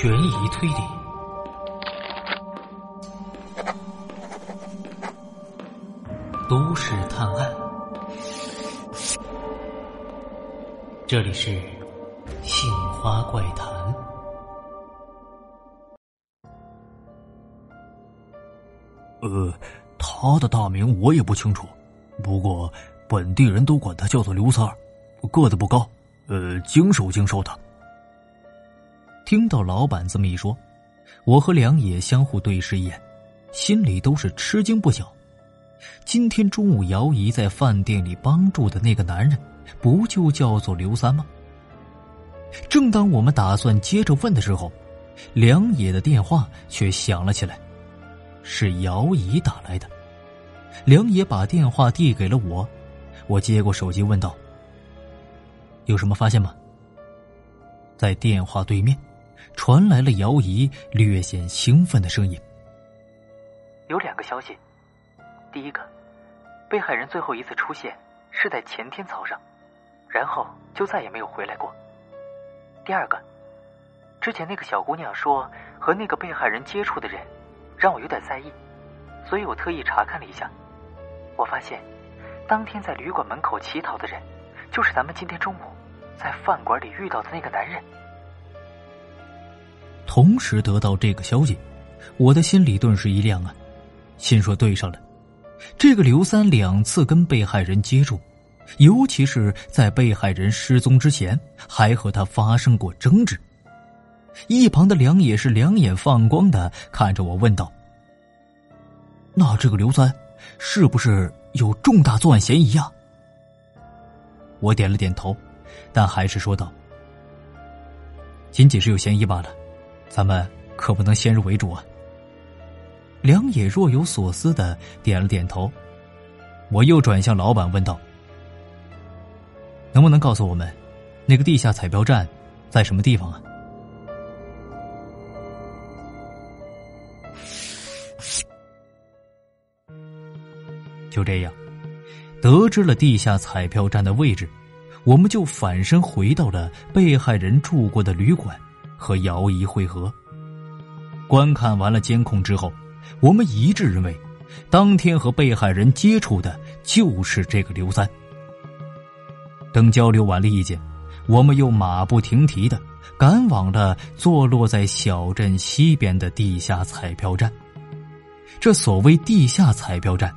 悬疑推理，都市探案。这里是《杏花怪谈》。呃，他的大名我也不清楚，不过本地人都管他叫做刘三儿，个子不高，呃，精瘦精瘦的。听到老板这么一说，我和梁野相互对视一眼，心里都是吃惊不小。今天中午姚姨在饭店里帮助的那个男人，不就叫做刘三吗？正当我们打算接着问的时候，梁野的电话却响了起来，是姚姨打来的。梁野把电话递给了我，我接过手机问道：“有什么发现吗？”在电话对面。传来了姚姨略显兴奋的声音。有两个消息，第一个，被害人最后一次出现是在前天早上，然后就再也没有回来过。第二个，之前那个小姑娘说和那个被害人接触的人，让我有点在意，所以我特意查看了一下，我发现，当天在旅馆门口乞讨的人，就是咱们今天中午在饭馆里遇到的那个男人。同时得到这个消息，我的心里顿时一亮啊，心说对上了。这个刘三两次跟被害人接触，尤其是在被害人失踪之前，还和他发生过争执。一旁的梁也是两眼放光的看着我问道：“那这个刘三是不是有重大作案嫌疑呀？”我点了点头，但还是说道：“仅仅是有嫌疑罢了。”咱们可不能先入为主啊！梁野若有所思的点了点头，我又转向老板问道：“能不能告诉我们，那个地下彩票站在什么地方啊？”就这样，得知了地下彩票站的位置，我们就反身回到了被害人住过的旅馆。和姚姨会合。观看完了监控之后，我们一致认为，当天和被害人接触的就是这个刘三。等交流完了意见，我们又马不停蹄的赶往了坐落在小镇西边的地下彩票站。这所谓地下彩票站，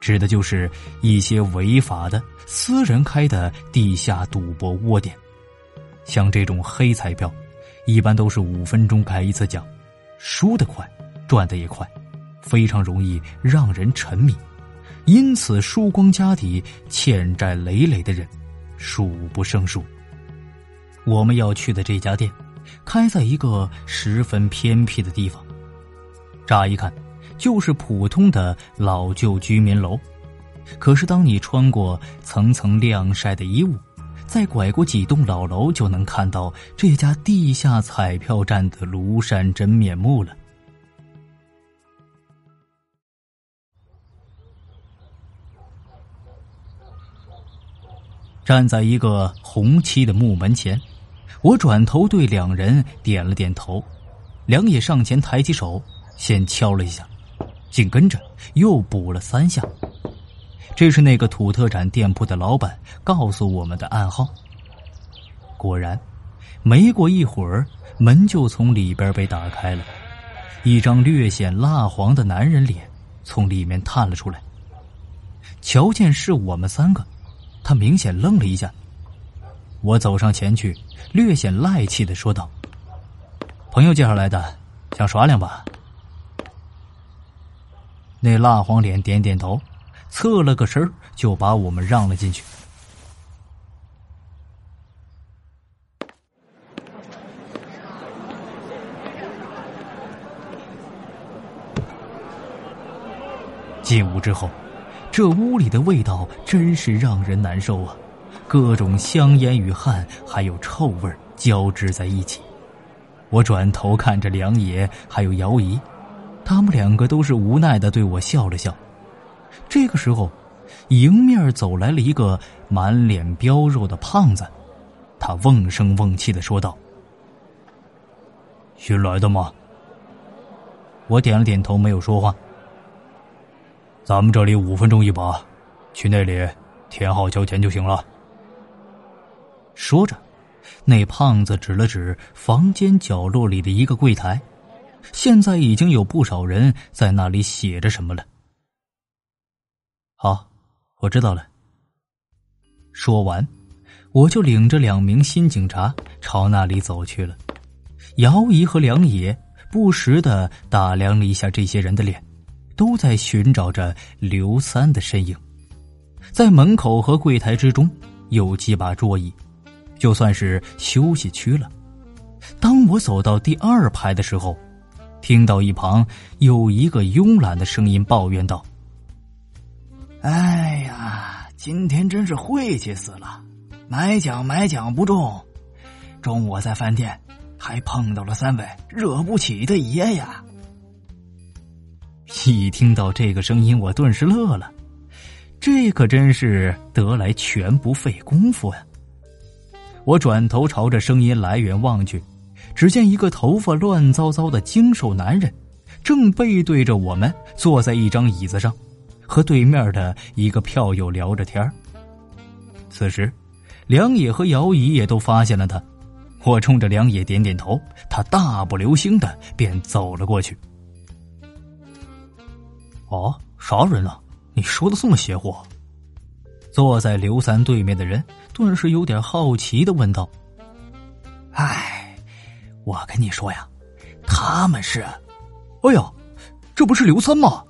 指的就是一些违法的私人开的地下赌博窝点，像这种黑彩票。一般都是五分钟开一次奖，输得快，赚的也快，非常容易让人沉迷，因此输光家底、欠债累累的人数不胜数。我们要去的这家店，开在一个十分偏僻的地方，乍一看就是普通的老旧居民楼，可是当你穿过层层晾晒的衣物。再拐过几栋老楼，就能看到这家地下彩票站的庐山真面目了。站在一个红漆的木门前，我转头对两人点了点头，梁野上前抬起手，先敲了一下，紧跟着又补了三下。这是那个土特产店铺的老板告诉我们的暗号。果然，没过一会儿，门就从里边被打开了，一张略显蜡黄的男人脸从里面探了出来。瞧见是我们三个，他明显愣了一下。我走上前去，略显赖气的说道：“朋友介绍来的，想耍两把。”那蜡黄脸点点头。侧了个身就把我们让了进去。进屋之后，这屋里的味道真是让人难受啊！各种香烟与汗，还有臭味交织在一起。我转头看着梁爷还有姚姨，他们两个都是无奈的对我笑了笑。这个时候，迎面走来了一个满脸膘肉的胖子，他瓮声瓮气的说道：“新来的吗？我点了点头，没有说话。咱们这里五分钟一把，去那里填好交钱就行了。说着，那胖子指了指房间角落里的一个柜台，现在已经有不少人在那里写着什么了。好，我知道了。说完，我就领着两名新警察朝那里走去了。姚姨和梁野不时的打量了一下这些人的脸，都在寻找着刘三的身影。在门口和柜台之中有几把桌椅。就算是休息区了。当我走到第二排的时候，听到一旁有一个慵懒的声音抱怨道：“哎呀，今天真是晦气死了，买奖买奖不中，中午我在饭店还碰到了三位惹不起的爷呀！”一听到这个声音，我顿时乐了，这可真是得来全不费工夫呀。我转头朝着声音来源望去，只见一个头发乱糟糟的精瘦男人，正背对着我们坐在一张椅子上，和对面的一个票友聊着天此时，梁野和姚姨也都发现了他，我冲着梁野点点头，他大步流星的便走了过去。哦，啥人啊？你说的这么邪乎？坐在刘三对面的人顿时有点好奇的问道：“哎，我跟你说呀，他们是……哎呀，这不是刘三吗？”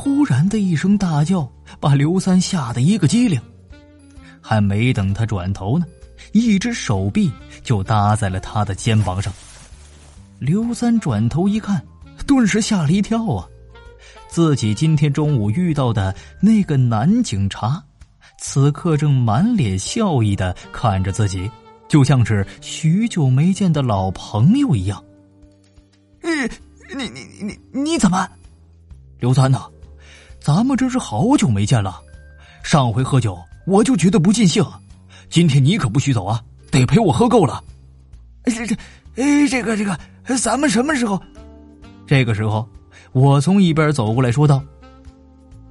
忽然的一声大叫把刘三吓得一个机灵，还没等他转头呢，一只手臂就搭在了他的肩膀上。刘三转头一看，顿时吓了一跳啊！自己今天中午遇到的那个男警察，此刻正满脸笑意的看着自己，就像是许久没见的老朋友一样。呃，你你你你怎么？刘三呐，咱们这是好久没见了。上回喝酒我就觉得不尽兴，今天你可不许走啊，得陪我喝够了。这这，哎，这个这个，咱们什么时候？这个时候。我从一边走过来说道：“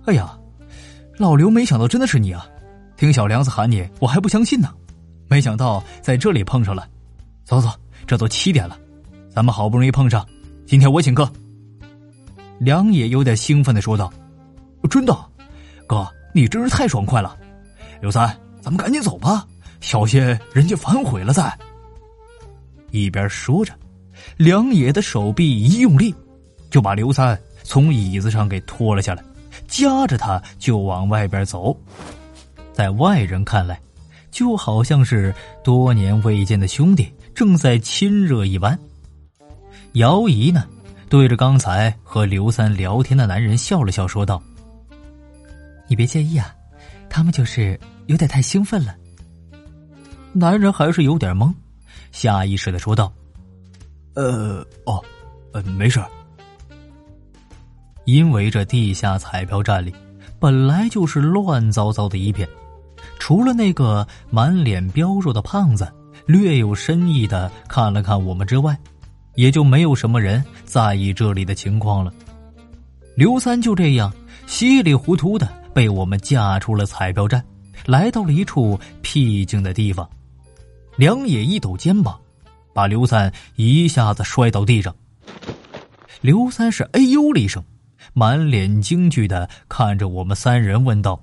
哎呀，老刘，没想到真的是你啊！听小梁子喊你，我还不相信呢。没想到在这里碰上了。走走，这都七点了，咱们好不容易碰上，今天我请客。”梁野有点兴奋的说道：“真的，哥，你真是太爽快了！刘三，咱们赶紧走吧，小心人家反悔了再。”一边说着，梁野的手臂一用力。就把刘三从椅子上给拖了下来，夹着他就往外边走。在外人看来，就好像是多年未见的兄弟正在亲热一般。姚姨呢，对着刚才和刘三聊天的男人笑了笑，说道：“你别介意啊，他们就是有点太兴奋了。”男人还是有点懵，下意识的说道：“呃，哦，呃，没事。”因为这地下彩票站里本来就是乱糟糟的一片，除了那个满脸膘肉的胖子略有深意的看了看我们之外，也就没有什么人在意这里的情况了。刘三就这样稀里糊涂的被我们架出了彩票站，来到了一处僻静的地方。梁野一抖肩膀，把刘三一下子摔到地上。刘三是哎呦了一声。满脸惊惧的看着我们三人，问道：“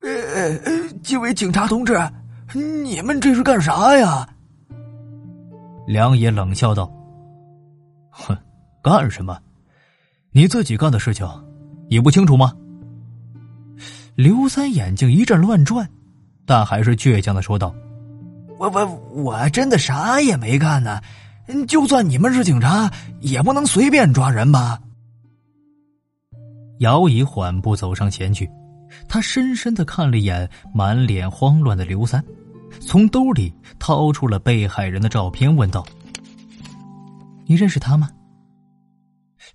呃，几位警察同志，你们这是干啥呀？”梁野冷笑道：“哼，干什么？你自己干的事情，你不清楚吗？”刘三眼睛一阵乱转，但还是倔强的说道：“我我我真的啥也没干呢，就算你们是警察，也不能随便抓人吧。”姚姨缓步走上前去，她深深的看了一眼满脸慌乱的刘三，从兜里掏出了被害人的照片，问道：“你认识他吗？”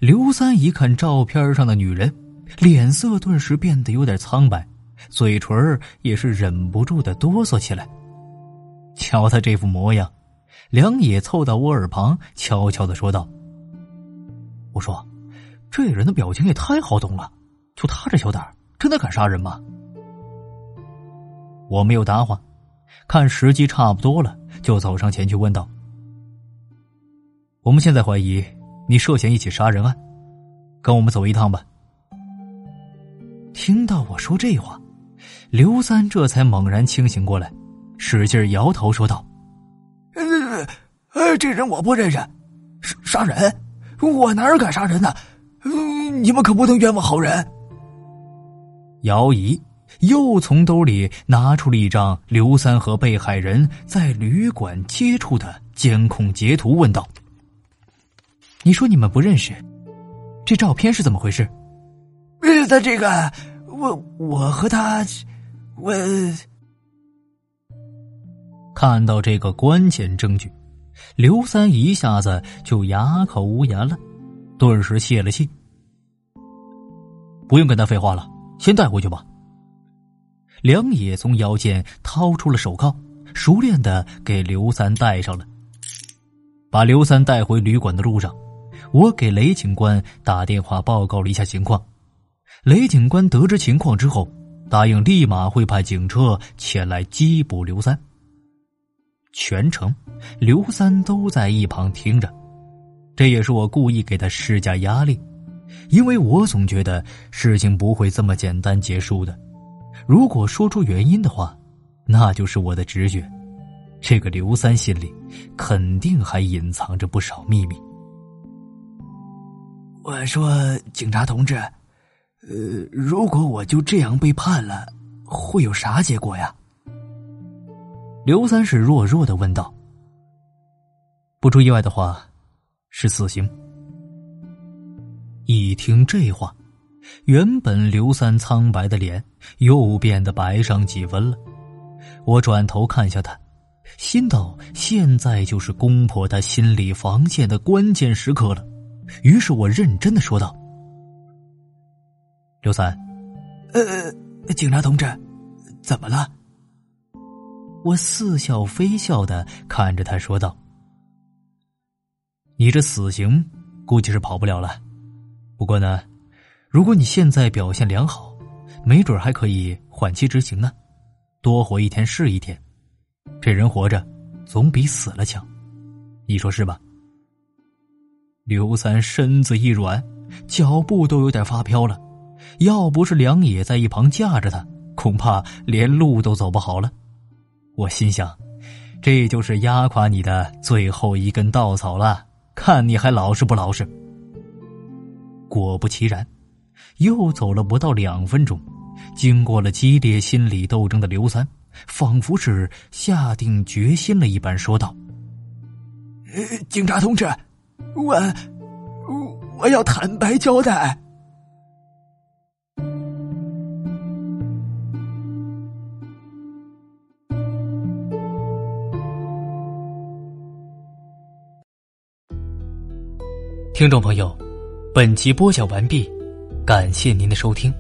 刘三一看照片上的女人，脸色顿时变得有点苍白，嘴唇也是忍不住的哆嗦起来。瞧他这副模样，梁野凑到我耳旁，悄悄的说道：“我说，这人的表情也太好懂了，就他这小胆真的敢杀人吗？”我没有答话，看时机差不多了，就走上前去问道：“我们现在怀疑你涉嫌一起杀人案，跟我们走一趟吧。”听到我说这话，刘三这才猛然清醒过来，使劲摇头说道：“呃，呃，这人我不认识，杀杀人，我哪敢杀人呢？你们可不能冤枉好人。”姚姨又从兜里拿出了一张刘三和被害人在旅馆接触的监控截图，问道：“你说你们不认识，这照片是怎么回事？”呃，他这个，我我和他，我看到这个关键证据，刘三一下子就哑口无言了，顿时泄了气。不用跟他废话了，先带回去吧。梁野从腰间掏出了手铐，熟练的给刘三戴上了。把刘三带回旅馆的路上，我给雷警官打电话报告了一下情况。雷警官得知情况之后，答应立马会派警车前来缉捕刘三。全程，刘三都在一旁听着，这也是我故意给他施加压力，因为我总觉得事情不会这么简单结束的。如果说出原因的话，那就是我的直觉，这个刘三心里肯定还隐藏着不少秘密。我说，警察同志。呃，如果我就这样被判了，会有啥结果呀？刘三是弱弱的问道。不出意外的话，是死刑。一听这话，原本刘三苍白的脸又变得白上几分了。我转头看向他，心道现在就是攻破他心理防线的关键时刻了。于是我认真的说道。刘三，呃，警察同志，怎么了？我似笑非笑的看着他说道：“你这死刑估计是跑不了了。不过呢，如果你现在表现良好，没准还可以缓期执行呢，多活一天是一天。这人活着总比死了强，你说是吧？”刘三身子一软，脚步都有点发飘了。要不是梁野在一旁架着他，恐怕连路都走不好了。我心想，这就是压垮你的最后一根稻草了，看你还老实不老实。果不其然，又走了不到两分钟，经过了激烈心理斗争的刘三，仿佛是下定决心了一般，说道：“警察同志，我我要坦白交代。”听众朋友，本集播讲完毕，感谢您的收听。